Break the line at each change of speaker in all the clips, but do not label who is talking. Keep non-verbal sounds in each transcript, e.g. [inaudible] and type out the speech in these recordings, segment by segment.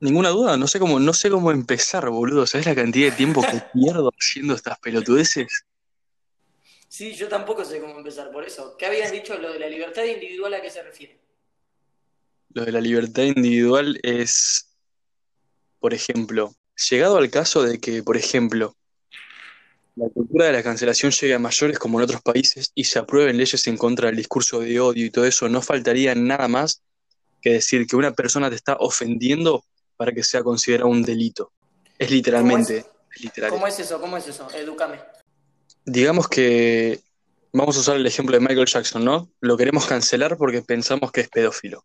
Ninguna duda, no sé cómo, no sé cómo empezar, boludo. ¿Sabes la cantidad de tiempo que [laughs] pierdo haciendo estas pelotudeces?
Sí, yo tampoco sé cómo empezar por eso. ¿Qué habías dicho lo de la libertad individual a qué se refiere?
Lo de la libertad individual es, por ejemplo, llegado al caso de que, por ejemplo, la cultura de la cancelación llegue a mayores como en otros países y se aprueben leyes en contra del discurso de odio y todo eso, no faltaría nada más que decir que una persona te está ofendiendo para que sea considerado un delito. Es literalmente.
¿Cómo
es literal.
¿Cómo es eso? ¿Cómo es eso? Edúcame.
Digamos que vamos a usar el ejemplo de Michael Jackson, ¿no? Lo queremos cancelar porque pensamos que es pedófilo.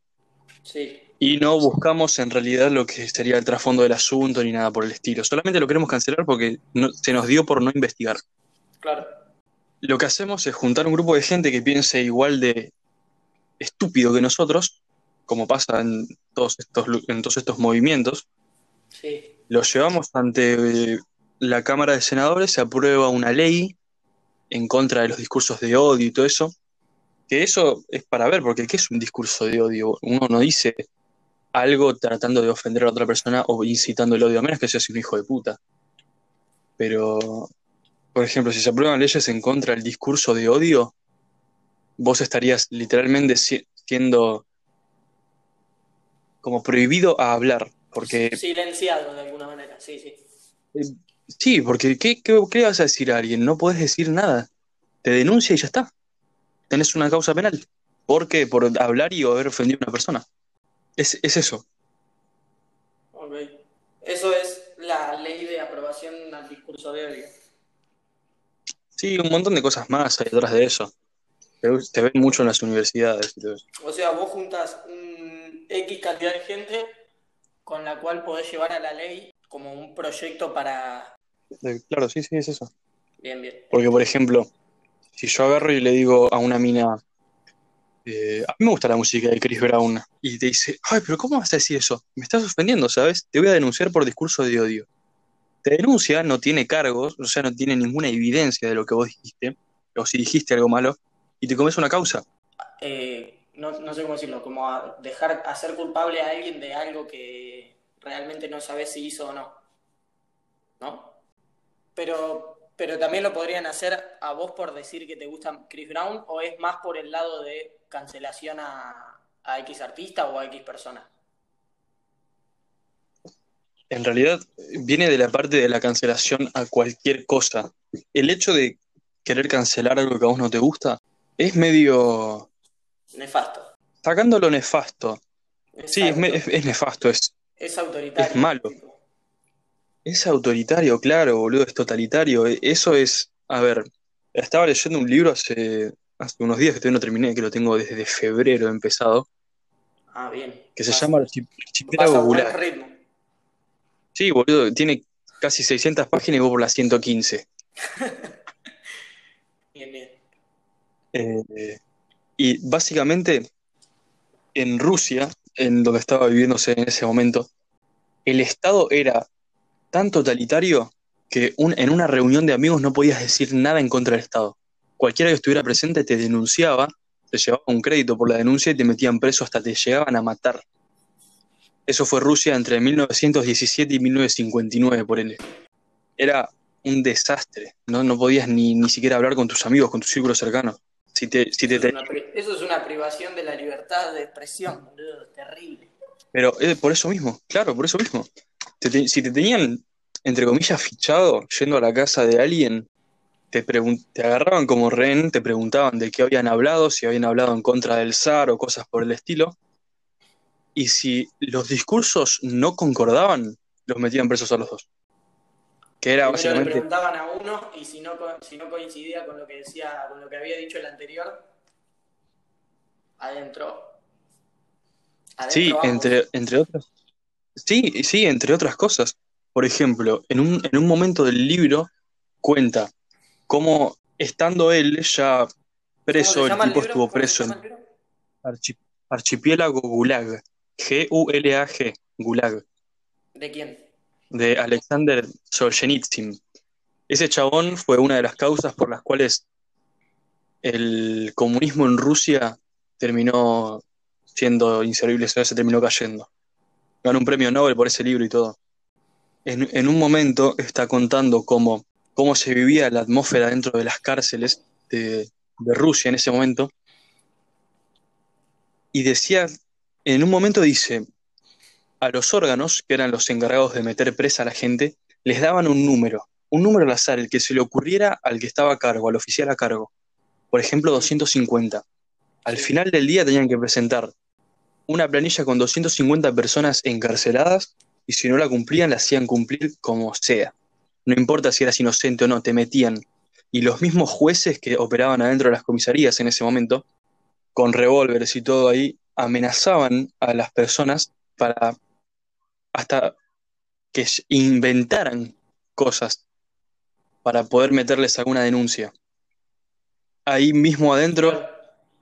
Sí.
Y no buscamos en realidad lo que sería el trasfondo del asunto ni nada por el estilo. Solamente lo queremos cancelar porque no- se nos dio por no investigar.
Claro.
Lo que hacemos es juntar un grupo de gente que piense igual de estúpido que nosotros, como pasa en todos estos, en todos estos movimientos,
Sí.
Lo llevamos ante eh, la Cámara de Senadores, se aprueba una ley en contra de los discursos de odio y todo eso. Que eso es para ver, porque ¿qué es un discurso de odio? Uno no dice algo tratando de ofender a otra persona o incitando el odio, a menos que seas un hijo de puta. Pero, por ejemplo, si se aprueban leyes en contra del discurso de odio, vos estarías literalmente si- siendo como prohibido a hablar, porque
Silenciado de alguna manera, sí, sí.
Eh, Sí, porque ¿qué, qué, qué le vas a decir a alguien? No podés decir nada. Te denuncia y ya está. Tenés una causa penal. ¿Por qué? Por hablar y haber ofendido a una persona. Es, es eso.
Ok. Eso es la ley de aprobación al discurso de odio.
Sí, un montón de cosas más hay detrás de eso. Te, te ven mucho en las universidades y todo eso.
O sea, vos juntas un X cantidad de gente con la cual podés llevar a la ley como un proyecto para...
Eh, Claro, sí, sí, es eso.
Bien, bien.
Porque, por ejemplo, si yo agarro y le digo a una mina, eh, a mí me gusta la música de Chris Brown, y te dice, ay, pero ¿cómo vas a decir eso? Me estás ofendiendo, ¿sabes? Te voy a denunciar por discurso de odio. Te denuncia, no tiene cargos, o sea, no tiene ninguna evidencia de lo que vos dijiste, o si dijiste algo malo, y te comes una causa.
Eh, no, no sé cómo decirlo, como a dejar hacer culpable a alguien de algo que realmente no sabes si hizo o no. ¿No? Pero, pero también lo podrían hacer a vos por decir que te gusta Chris Brown o es más por el lado de cancelación a, a X artista o a X persona.
En realidad, viene de la parte de la cancelación a cualquier cosa. El hecho de querer cancelar algo que a vos no te gusta es medio...
Nefasto.
Sacando lo nefasto. Sí, es, nefasto, es,
Es autoritario.
es malo. Es autoritario, claro, boludo, es totalitario. E- Eso es, a ver, estaba leyendo un libro hace, hace unos días que todavía no terminé, que lo tengo desde febrero empezado,
Ah, bien.
que se
Vas-
llama Archipiélago Gulag.
ritmo.
Sí, boludo, tiene casi 600 páginas y voy por las 115. [laughs]
Bien, bien.
Eh, y básicamente en Rusia, en donde estaba viviéndose en ese momento, el Estado era tan totalitario que en una reunión de amigos no podías decir nada en contra del Estado. Cualquiera que estuviera presente te denunciaba, te llevaba un crédito por la denuncia y te metían preso hasta te llegaban a matar. Eso fue Rusia entre 1917 y 1959, por él. Era un desastre. No, no podías ni, ni siquiera hablar con tus amigos, con tu círculo cercano. Si te, si te
Eso es, una, pri- eso es una privación de la libertad de expresión, boludo. Terrible.
Pero por eso mismo, claro, por eso mismo. Si te tenían, entre comillas, fichado yendo a la casa de alguien, te agarraban como rehén, te preguntaban de qué habían hablado, si habían hablado en contra del zar o cosas por el estilo. Y si los discursos no concordaban, los metían presos a los dos. Que era
Primero le
básicamente.
preguntaban a uno y si no, si no coincidía con lo que decía, con lo que había dicho el anterior, adentro. Adentro
Sí, entre, entre otras. Sí, sí, entre otras cosas. Por ejemplo, en un, en un momento del libro cuenta cómo estando él ya
¿Cómo se
preso, el tipo estuvo
¿Cómo se
preso en Archipiélago Gulag, G-U-L-A-G, Gulag,
¿De quién?
De Alexander Solzhenitsyn. Ese chabón fue una de las causas por las cuales el comunismo en Rusia terminó siendo inservible, se terminó cayendo. ganó un premio Nobel por ese libro y todo. En, en un momento está contando cómo, cómo se vivía la atmósfera dentro de las cárceles de, de Rusia en ese momento. Y decía, en un momento dice, a los órganos, que eran los encargados de meter presa a la gente, les daban un número, un número al azar, el que se le ocurriera al que estaba a cargo, al oficial a cargo. Por ejemplo, 250. Al final del día tenían que presentar una planilla con 250 personas encarceladas y si no la cumplían, la hacían cumplir como sea. No importa si eras inocente o no, te metían. Y los mismos jueces que operaban adentro de las comisarías en ese momento, con revólveres y todo ahí, amenazaban a las personas para hasta que inventaran cosas para poder meterles alguna denuncia. Ahí mismo adentro,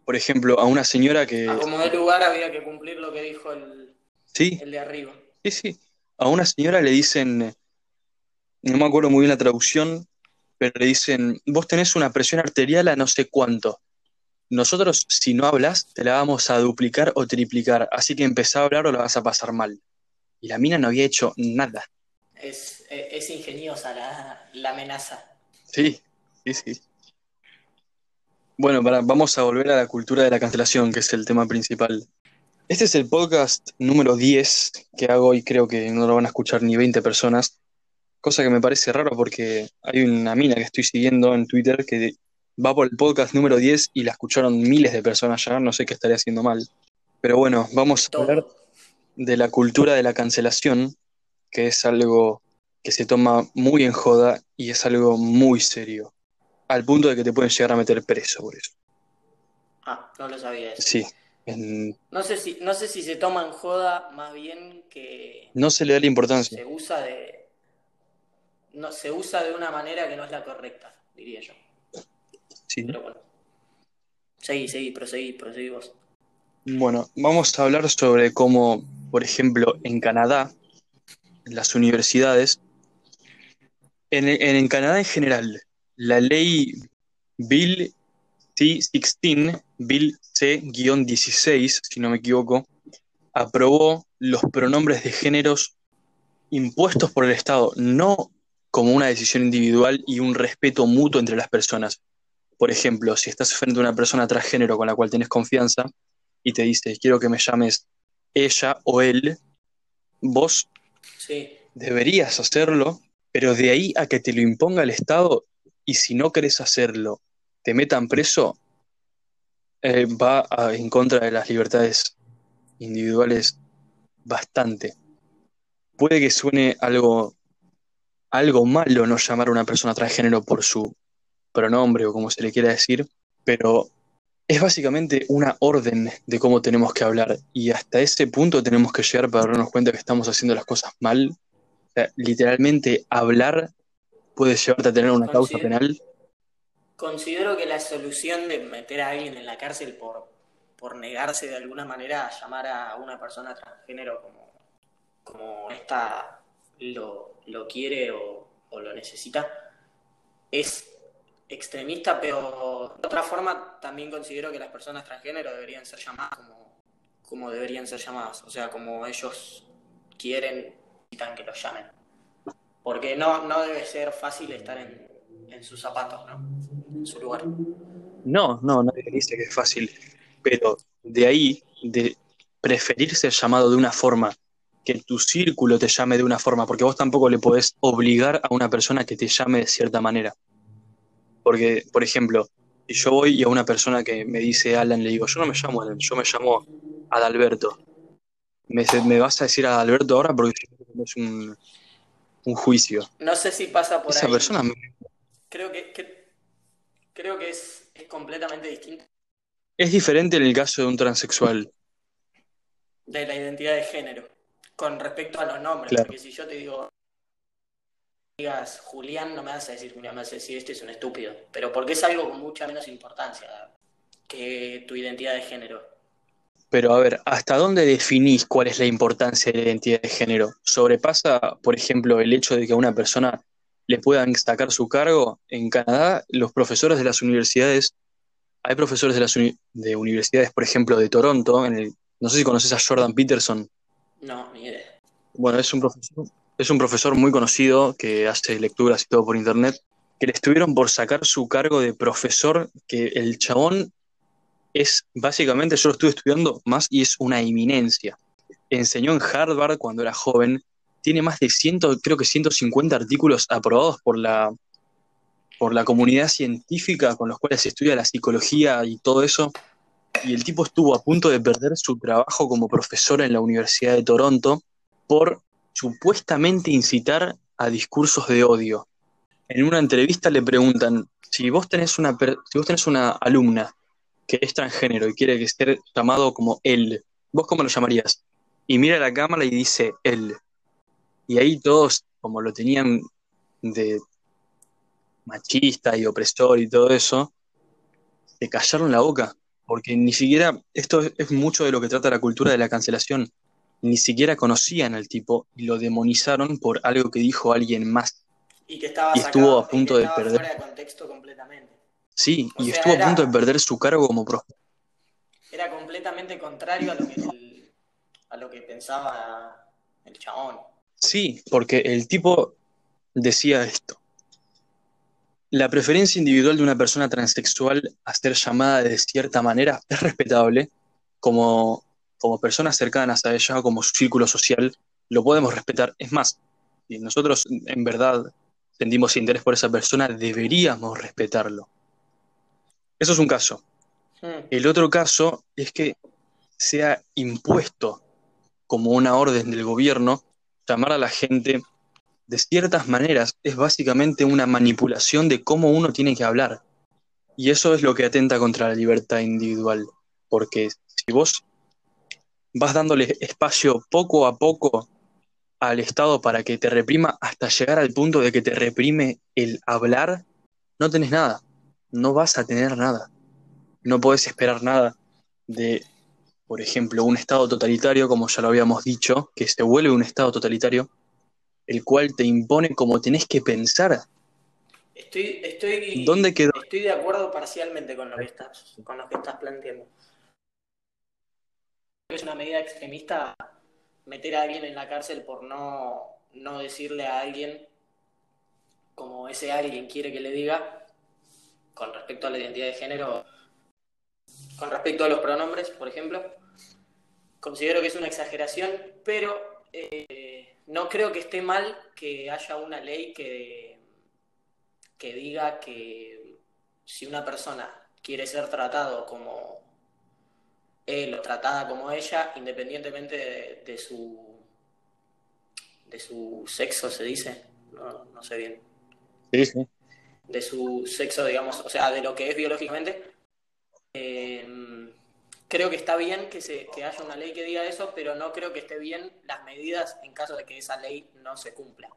por ejemplo, a una señora que...
A como de lugar había que cumplir lo que dijo el,
Sí,
el de arriba.
sí, sí. A una señora le dicen, no me acuerdo muy bien la traducción, pero le dicen, vos tenés una presión arterial a no sé cuánto. Nosotros, si no hablas, te la vamos a duplicar o triplicar, así que empezá a hablar o la vas a pasar mal. Y la mina no había hecho nada.
Es, es, es ingeniosa la, la amenaza.
Sí, sí, sí. Bueno, para, vamos a volver a la cultura de la cancelación, que es el tema principal. Este es el podcast número 10 que hago y creo que no lo van a escuchar ni 20 personas, cosa que me parece raro porque hay una mina que estoy siguiendo en Twitter que va por el podcast número 10 y la escucharon miles de personas ya, no sé qué estaría haciendo mal. Pero bueno, vamos a hablar. De la cultura de la cancelación, que es algo que se toma muy en joda y es algo muy serio, al punto de que te pueden llegar a meter preso por eso.
Ah, no lo sabía eso.
Sí, en-
No sé si, no sé si se toma en joda, más bien que
no se le da la importancia.
se usa de. No, se usa de una manera que no es la correcta, diría yo.
Sí.
Pero bueno. Seguí, seguí, proseguí, proseguí vos.
Bueno, vamos a hablar sobre cómo, por ejemplo, en Canadá, en las universidades, en, en- Canadá en general, la ley Bill C-16, Bill C-16, si no me equivoco, aprobó los pronombres de géneros impuestos por el Estado, no como una decisión individual y un respeto mutuo entre las personas. Por ejemplo, si estás frente a una persona transgénero con la cual tienes confianza, y te dice, quiero que me llames ella o él, vos
Sí,
deberías hacerlo, pero de ahí a que te lo imponga el Estado y si no querés hacerlo, te metan preso, eh, va a- en contra de las libertades individuales bastante. Puede que suene algo, algo malo no llamar a una persona transgénero por su pronombre o como se le quiera decir, pero es básicamente una orden de cómo tenemos que hablar y hasta ese punto tenemos que llegar para darnos cuenta que estamos haciendo las cosas mal. O sea, literalmente hablar puede llevarte a tener una causa penal.
considero que la solución de meter a alguien en la cárcel por, por negarse de alguna manera a llamar a una persona transgénero como, como esta lo, lo quiere o, o lo necesita es extremista, pero de otra forma también considero que las personas transgénero deberían ser llamadas como, deberían ser llamadas, o sea, como ellos quieren, necesitan que los llamen. Porque no, no debe ser fácil estar en, en sus zapatos, ¿no? En su lugar.
No, no, nadie dice que es fácil, pero de ahí, de preferir ser llamado de una forma, que tu círculo te llame de una forma, porque vos tampoco le podés obligar a una persona que te llame de cierta manera. Porque, por ejemplo, si yo voy y a una persona que me dice Alan le digo, yo no me llamo Alan, yo me llamo Adalberto. Me, me vas a decir Adalberto ahora porque es un, un juicio.
No sé si pasa por
Esa
ahí.
persona me-
Creo que, que- creo que es, es completamente distinto
es diferente en el caso de un transexual.
de la identidad de género con respecto a los nombres.
Claro.
Porque si yo te digo, digas Julián, no me vas a decir Julián, me vas a decir este es un estúpido. Pero porque es algo con mucha menos importancia que tu identidad de género.
Pero a ver, ¿hasta dónde definís cuál es la importancia de la identidad de género? ¿Sobrepasa, por ejemplo, el hecho de que a una persona le puedan destacar su cargo? En Canadá, los profesores de las universidades, hay profesores de las uni- de universidades, por ejemplo, de Toronto, en el, no sé si conoces a Jordan Peterson,
No, ni idea.
Bueno, es un profesor, es un profesor muy conocido que hace lecturas y todo por internet, que le estuvieron por sacar su cargo de profesor, que el chabón es básicamente, yo lo estuve estudiando más y es una eminencia. Enseñó en Harvard cuando era joven, tiene más de 100, creo que 150 artículos aprobados por la, por la comunidad científica con los cuales se estudia la psicología y todo eso. Y el tipo estuvo a punto de perder su trabajo como profesor en la Universidad de Toronto por supuestamente incitar a discursos de odio. En una entrevista le preguntan, si vos tenés una, si vos tenés una alumna que es transgénero y quiere esté llamado como él, ¿vos cómo lo llamarías? Y mira la cámara y dice él. Y ahí todos, como lo tenían de machista y opresor y todo eso, se callaron la boca, porque ni siquiera, esto es mucho de lo que trata la cultura de la cancelación, ni siquiera conocían al tipo y lo demonizaron por algo que dijo alguien más.
Y que estaba
estuvo a punto de perder.
Fuera de contexto completamente.
Sí, y estuvo a punto de perder su cargo como profesor.
Era completamente contrario a lo que, a lo que pensaba el chabón.
Sí, porque el tipo decía esto. La preferencia individual de una persona transexual a ser llamada de cierta manera es respetable, como, como personas cercanas a ella, como su círculo social, lo podemos respetar. Es más, si nosotros en verdad sentimos interés por esa persona, deberíamos respetarlo. Eso es un caso. El otro caso es que sea impuesto como una orden del gobierno llamar a la gente de ciertas maneras es básicamente una manipulación de cómo uno tiene que hablar. Y eso es lo que atenta contra la libertad individual. Porque si vos vas dándole espacio poco a poco al Estado para que te reprima hasta llegar al punto de que te reprime el hablar, no tenés nada no vas a tener nada. No puedes esperar nada de, por ejemplo, un Estado totalitario, como ya lo habíamos dicho, que se vuelve un Estado totalitario, el cual te impone como tenés que pensar.
Estoy, estoy,
¿Dónde quedó?
estoy de acuerdo parcialmente con lo que estás, con lo que estás planteando. Es una medida extremista meter a alguien en la cárcel por no, no decirle a alguien como ese alguien quiere que le diga con respecto a la identidad de género, con respecto a los pronombres, por ejemplo. Considero que es una exageración, pero eh, no creo que esté mal que haya una ley que, que diga que si una persona quiere ser tratado como él o tratada como ella, independientemente de, su de su sexo, se dice, no, no sé bien.
Sí, sí
de su sexo, digamos, o sea, de lo que es biológicamente. Eh, creo que está bien que, se, que haya una ley que diga eso, pero no creo que esté bien las medidas en caso de que esa ley no se cumpla.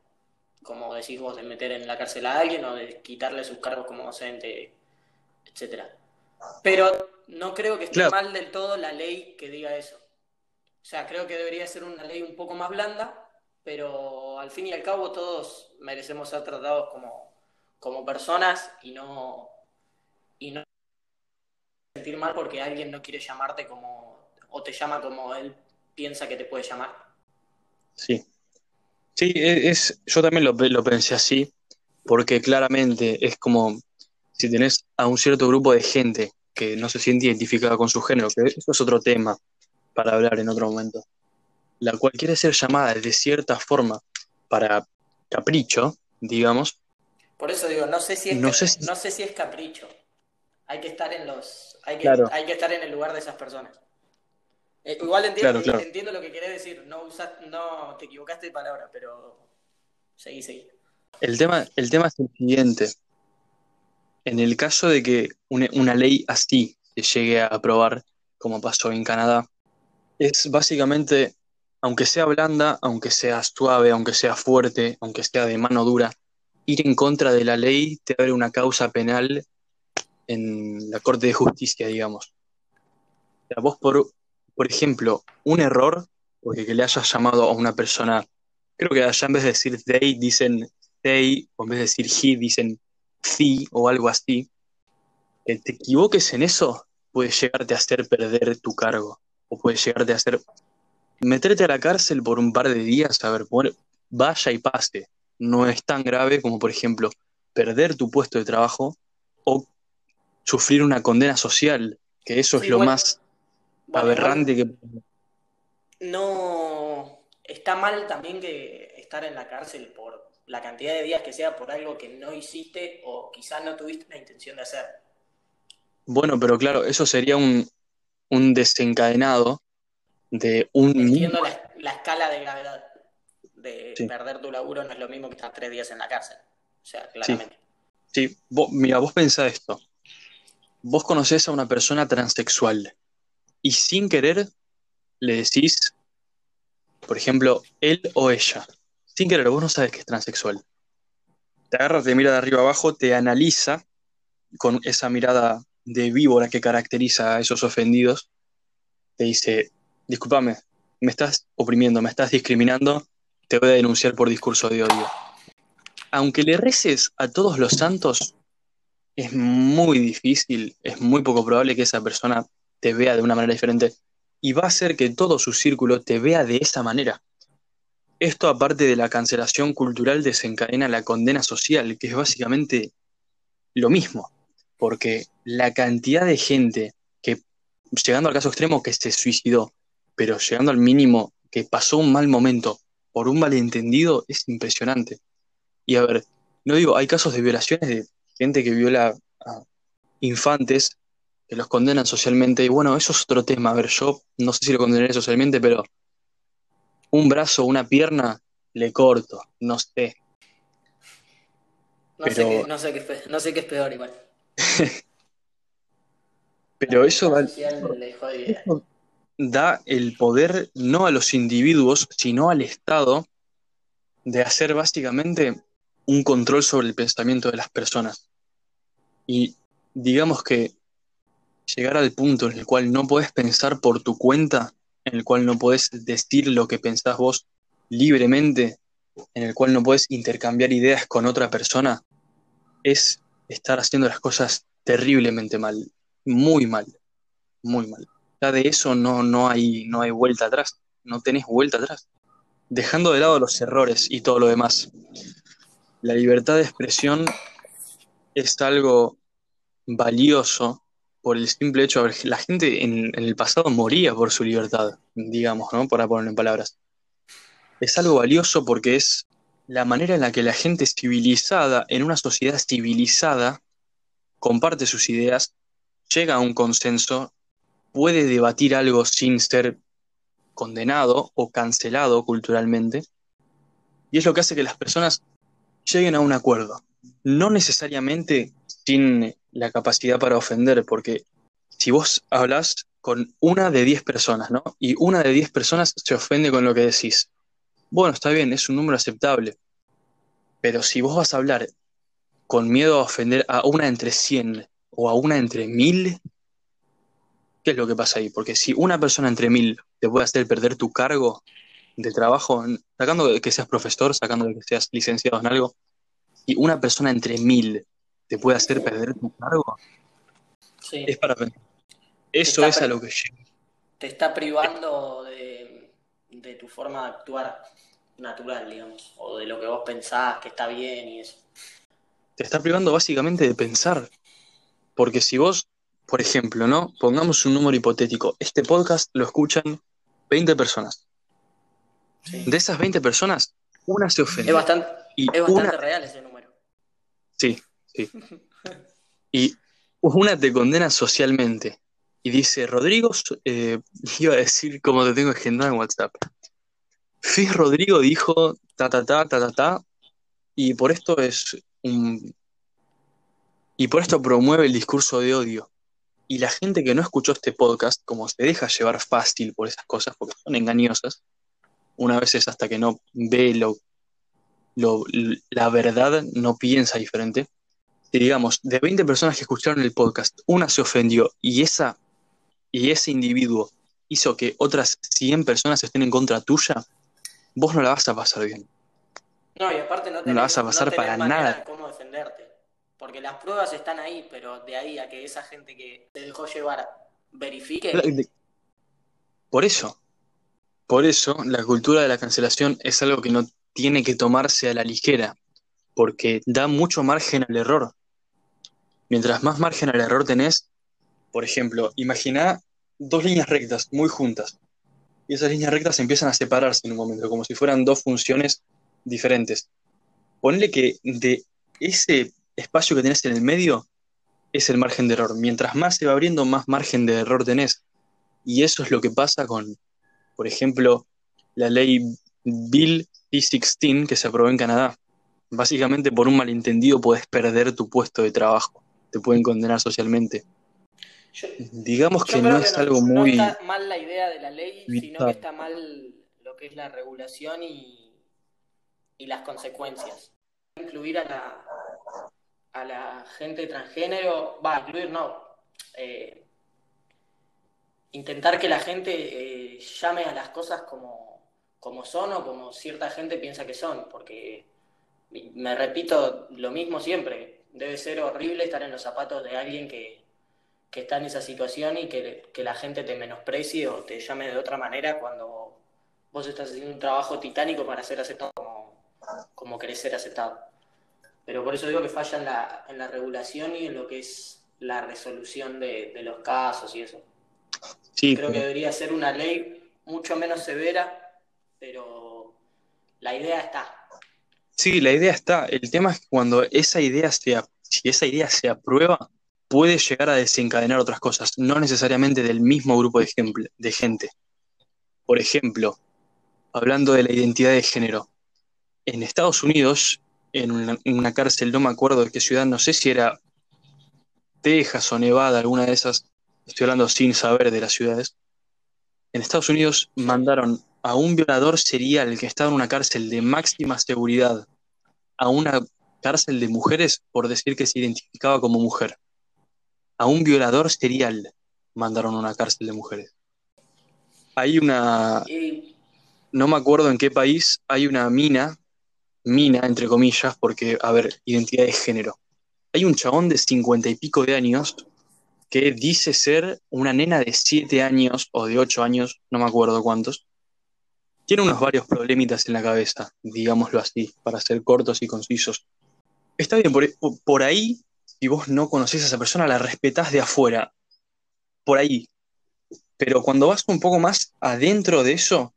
Como decís vos, de meter en la cárcel a alguien o de quitarle sus cargos como docente, etcétera. Pero no creo que esté mal del todo la ley que diga eso. O sea, creo que debería ser una ley un poco más blanda, pero al fin y al cabo todos merecemos ser tratados como como personas y no, y no sentir mal porque alguien no quiere llamarte como, o te llama como él piensa que te puede llamar.
Sí. Sí, e, es, yo también lo, lo pensé así, porque claramente es como si tenés a un cierto grupo de gente que no se siente identificada con su género, que eso es otro tema para hablar en otro momento, la cual quiere ser llamada de cierta forma para capricho, digamos,
por eso digo, no sé si es, no sé si... es capricho. Hay que estar en los. Hay que, hay que estar en el lugar de esas personas. Eh, igual entiendo, entiendo lo que querés decir. No, no te equivocaste de palabra, pero seguí, seguí.
El tema, el tema es el siguiente. En el caso de que una, ley así se llegue a aprobar, como pasó en Canadá, es básicamente, aunque sea blanda, aunque sea suave, aunque sea fuerte, aunque sea de mano dura, ir en contra de la ley te abre una causa penal en la Corte de Justicia, digamos. O sea, vos, por, por ejemplo, un error, porque que le hayas llamado a una persona, creo que allá en vez de decir they, dicen they, o en vez de decir he, dicen she, o algo así, que te equivoques en eso puede llegarte a hacer perder tu cargo, o puede llegarte a hacer meterte a la cárcel por un par de días, a ver, vaya y pase. No es tan grave como, por ejemplo, perder tu puesto de trabajo o sufrir una condena social, que eso es lo más aberrante que...
No, está mal también que estar en la cárcel por la cantidad de días que sea por algo que no hiciste o quizás no tuviste la intención de hacer.
Bueno, pero claro, eso sería un, desencadenado de un...
Entiendo la, escala de gravedad de perder tu laburo no es lo mismo que estar tres días en la cárcel. O sea, claramente.
Sí, mira, vos pensá esto. Vos conocés a una persona transexual y sin querer le decís, por ejemplo, él o ella. Sin querer, vos no sabes que es transexual. Te agarra, te mira de arriba abajo, te analiza con esa mirada de víbora que caracteriza a esos ofendidos. Te dice, discúlpame, me estás oprimiendo, me estás discriminando, te voy a denunciar por discurso de odio. Aunque le reces a todos los santos, es muy difícil, es muy poco probable que esa persona te vea de una manera diferente y va a hacer que todo su círculo te vea de esa manera. Esto, aparte de la cancelación cultural, desencadena la condena social, que es básicamente lo mismo, porque la cantidad de gente que, llegando al caso extremo, que se suicidó, pero llegando al mínimo, que pasó un mal momento por un malentendido, es impresionante. Y a ver, no digo, hay casos de violaciones de gente que viola a infantes, que los condenan socialmente, y bueno, eso es otro tema. A ver, yo no sé si lo condenaré socialmente, pero un brazo, una pierna, le corto, no sé.
No, sé, qué, no, sé, qué, no sé qué es peor igual. [laughs]
Pero eso, da el poder no a los individuos, sino al Estado de hacer básicamente un control sobre el pensamiento de las personas. Y digamos que llegar al punto en el cual no puedes pensar por tu cuenta en el cual no puedes decir lo que pensás vos libremente, en el cual no puedes intercambiar ideas con otra persona, es estar haciendo las cosas terriblemente mal, muy mal, muy mal. Ya de eso no, no, hay, no hay vuelta atrás, no tenés vuelta atrás. Dejando de lado los errores y todo lo demás, la libertad de expresión es algo valioso por el simple hecho de que la gente en, el pasado moría por su libertad, digamos, ¿no? Para ponerlo en palabras. Es algo valioso porque es la manera en la que la gente civilizada, en una sociedad civilizada, comparte sus ideas, llega a un consenso, puede debatir algo sin ser condenado o cancelado culturalmente, y es lo que hace que las personas lleguen a un acuerdo. No necesariamente sin la capacidad para ofender, porque si vos hablas con una de diez personas, ¿no? Y una de diez personas se ofende con lo que decís. Bueno, está bien, es un número aceptable. Pero si vos vas a hablar con miedo a ofender a una entre cien o a una entre mil, ¿qué es lo que pasa ahí? Porque si una persona entre mil te puede hacer perder tu cargo de trabajo, sacando de que seas profesor, sacando de que seas licenciado en algo, y una persona entre mil te puede hacer perder tu cargo, sí. es para Eso es a lo que
Te está privando de, tu forma de actuar natural, digamos, o de lo que vos pensás que está bien y eso.
Te está privando básicamente de pensar. Porque si vos, por ejemplo, ¿no? Pongamos un número hipotético. Este podcast lo escuchan 20 personas. De esas 20 personas, una se ofende.
Es bastante, es bastante real ese número.
Sí, [laughs] y una te condena socialmente y dice, Rodrigo, eh, [laughs] iba a decir como te tengo agendado en WhatsApp. Fis Rodrigo dijo ta ta ta ta ta ta y por esto es un y por esto promueve el discurso de odio. Y la gente que no escuchó este podcast, como se deja llevar fácil por esas cosas, porque son engañosas, una vez es hasta que no ve lo, la verdad, no piensa diferente digamos, de 20 personas que escucharon el podcast, una se ofendió y, esa, y ese individuo hizo que otras 100 personas estén en contra tuya, vos no la vas a pasar bien.
No, y aparte no,
te la vas a pasar para nada.
cómo defenderte. Porque las pruebas están ahí, pero de ahí a que esa gente que te dejó llevar verifique.
Por eso. Por eso, la cultura de la cancelación es algo que no tiene que tomarse a la ligera, porque da mucho margen al error. Mientras más margen al error tenés, por ejemplo, imagina dos líneas rectas muy juntas, y esas líneas rectas empiezan a separarse en un momento, como si fueran dos funciones diferentes. Ponle que de ese espacio que tenés en el medio es el margen de error. Mientras más se va abriendo, más margen de error tenés. Y eso es lo que pasa con, por ejemplo, la ley Bill C-16 que se aprobó en Canadá. Básicamente por un malentendido puedes perder tu puesto de trabajo, te pueden condenar socialmente. Digamos que no es algo muy...
No está mal la idea de la ley, sino que está mal lo que es la regulación y, y las consecuencias. Incluir a la, a la gente transgénero, va, incluir no, eh, intentar que la gente eh, llame a las cosas como, como son o como cierta gente piensa que son, porque me repito lo mismo siempre, debe ser horrible estar en los zapatos de alguien que, está en esa situación y que, la gente te menosprecie o te llame de otra manera cuando vos estás haciendo un trabajo titánico para ser aceptado como, como querés ser aceptado. Pero por eso digo que falla en la, en la regulación y en lo que es la resolución de, de los casos y eso. Creo que debería ser una ley mucho menos severa, pero la idea está.
Sí, la idea está. El tema es que cuando esa idea se, si esa idea se aprueba, puede llegar a desencadenar otras cosas, no necesariamente del mismo grupo de, de gente. Por ejemplo, hablando de la identidad de género, en Estados Unidos, en en una cárcel, no me acuerdo de qué ciudad, no sé si era Texas o Nevada, alguna de esas, estoy hablando sin saber de las ciudades, en Estados Unidos mandaron a un violador serial que estaba en una cárcel de máxima seguridad a una cárcel de mujeres por decir que se identificaba como mujer. A un violador serial mandaron a una cárcel de mujeres. Hay una... No me acuerdo en qué país, hay una mina, mina entre comillas, porque, a ver, identidad de género. Hay un chabón de cincuenta y pico de años que dice ser una nena de 7 años o de 8 años, no me acuerdo cuántos. Tiene unos varios problemitas en la cabeza, digámoslo así, para ser cortos y concisos. Está bien, por, ahí, si vos no conocés a esa persona, la respetás de afuera. Por ahí. Pero cuando vas un poco más adentro de eso,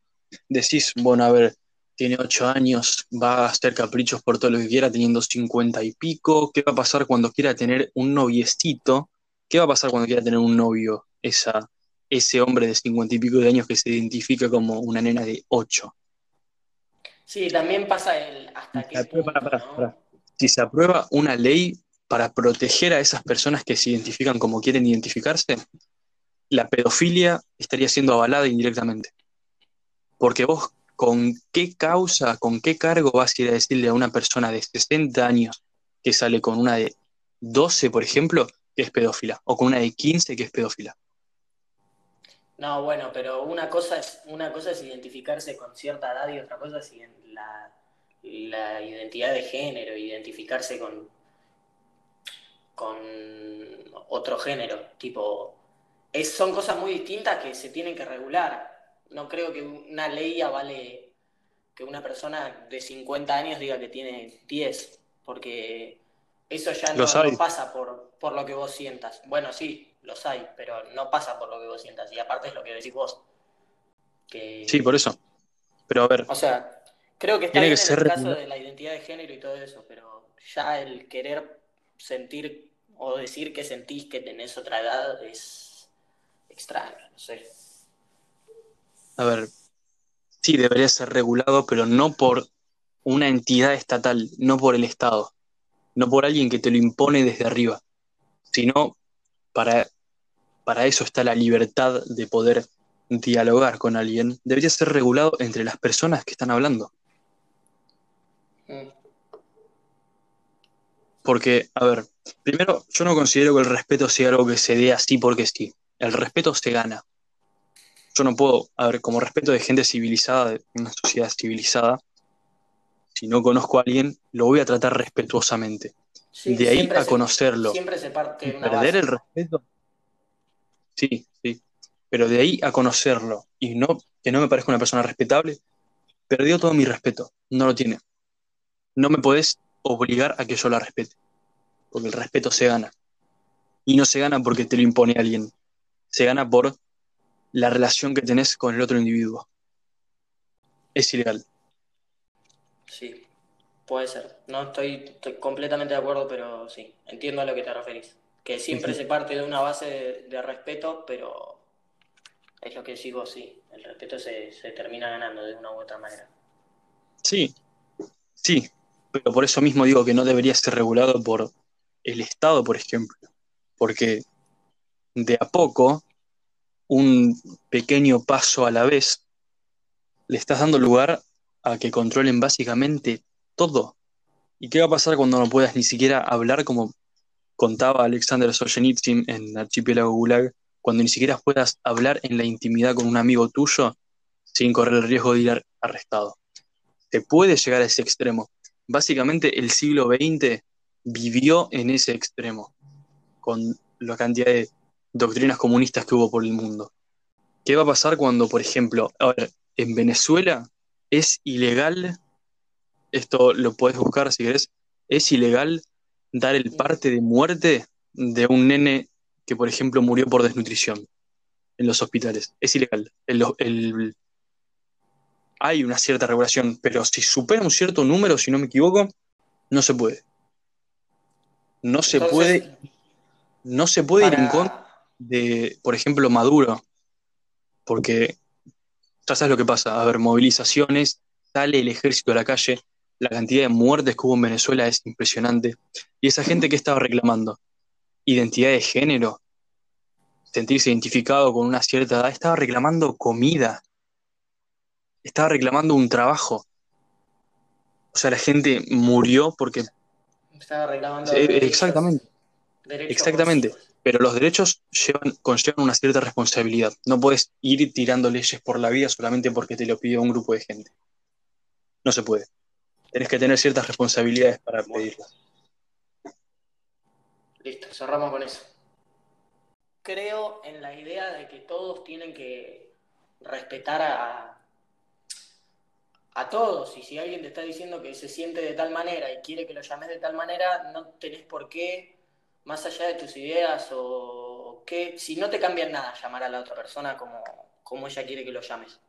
decís, bueno, a ver, tiene 8 años, va a hacer caprichos por todo lo que quiera, teniendo 50 y pico. ¿Qué va a pasar cuando quiera tener un noviecito? ¿Qué va a pasar cuando quiera tener un novio esa, ese hombre de cincuenta y pico de años que se identifica como una nena de ocho?
Sí, también pasa el hasta que...
Si se aprueba una ley para proteger a esas personas que se identifican como quieren identificarse, la pedofilia estaría siendo avalada indirectamente. Porque vos, ¿con qué causa, con qué cargo vas a ir a decirle a una persona de 60 años que sale con una de 12, por ejemplo, que es pedófila, o con una de 15 que es pedófila.
No, bueno, pero una cosa es, una cosa es identificarse con cierta edad y otra cosa es la, la identidad de género, identificarse con, con otro género. Tipo, es, son cosas muy distintas que se tienen que regular. No creo que una ley avale que una persona de 50 años diga que tiene 10, porque eso ya no, pasa por, por, lo que vos sientas. Bueno, sí, los hay, pero no pasa por lo que vos sientas. Y aparte es lo que decís vos.
Sí, por eso. Pero a ver.
O sea, creo que está bien en el caso de la identidad de género y todo eso, pero ya el querer sentir o decir que sentís que tenés otra edad es extraño, no sé.
A ver, sí, debería ser regulado, pero no por una entidad estatal, no por el Estado no por alguien que te lo impone desde arriba, sino para, para eso está la libertad de poder dialogar con alguien, debería ser regulado entre las personas que están hablando. Porque, a ver, primero, yo no considero que el respeto sea algo que se dé así porque sí. El respeto se gana. Yo no puedo, a ver, como respeto de gente civilizada, de una sociedad civilizada, si no conozco a alguien, lo voy a tratar respetuosamente. De ahí a conocerlo.
Siempre se parte
perder el respeto. Sí, sí. Pero de ahí a conocerlo y no que no me parezca una persona respetable, perdió todo mi respeto. No lo tiene. No me podés obligar a que yo la respete. Porque el respeto se gana. Y no se gana porque te lo impone alguien. Se gana por la relación que tenés con el otro individuo. Es ilegal.
Sí, puede ser. No estoy, estoy completamente de acuerdo, pero sí, entiendo a lo que te referís. Que siempre se parte de una base de, de respeto, pero es lo que sigo, sí. El respeto se, se termina ganando de una u otra manera.
Sí, sí, pero por eso mismo digo que no debería ser regulado por el Estado, por ejemplo, porque de a poco, un pequeño paso a la vez, le estás dando lugar a que controlen básicamente todo. ¿Y qué va a pasar cuando no puedas ni siquiera hablar como contaba Alexander Solzhenitsyn en Archipiélago Gulag, cuando ni siquiera puedas hablar en la intimidad con un amigo tuyo sin correr el riesgo de ir arrestado? Se puede llegar a ese extremo. Básicamente el siglo XX vivió en ese extremo, con la cantidad de doctrinas comunistas que hubo por el mundo. ¿Qué va a pasar cuando, por ejemplo, a ver, en Venezuela es ilegal, esto lo puedes buscar si querés, es ilegal dar el parte de muerte de un nene que, por ejemplo, murió por desnutrición en los hospitales. Es ilegal. El, el, hay una cierta regulación, pero si supera un cierto número, si no me equivoco, no se puede. No se
Entonces,
puede, no se puede ir en contra de, por ejemplo, Maduro, porque ya sabes lo que pasa, a ver, movilizaciones, sale el ejército a la calle, la cantidad de muertes que hubo en Venezuela es impresionante. Y esa gente que estaba reclamando, identidad de género, sentirse identificado con una cierta edad, estaba reclamando comida, estaba reclamando un trabajo. O sea, la gente murió porque
Estaba reclamando derechos-
exactamente.
derechos
Exactamente. Pero los derechos llevan, conllevan una cierta responsabilidad. No puedes ir tirando leyes por la vida solamente porque te lo pidió un grupo de gente. No se puede. Tenés que tener ciertas responsabilidades para pedirlas.
Listo, cerramos con eso. Creo en la idea de que todos tienen que respetar a, a todos. Y si alguien te está diciendo que se siente de tal manera y quiere que lo llames de tal manera, no tenés por qué, más allá de tus ideas o qué, si no te cambia en nada llamar a la otra persona como, como ella quiere que lo llames.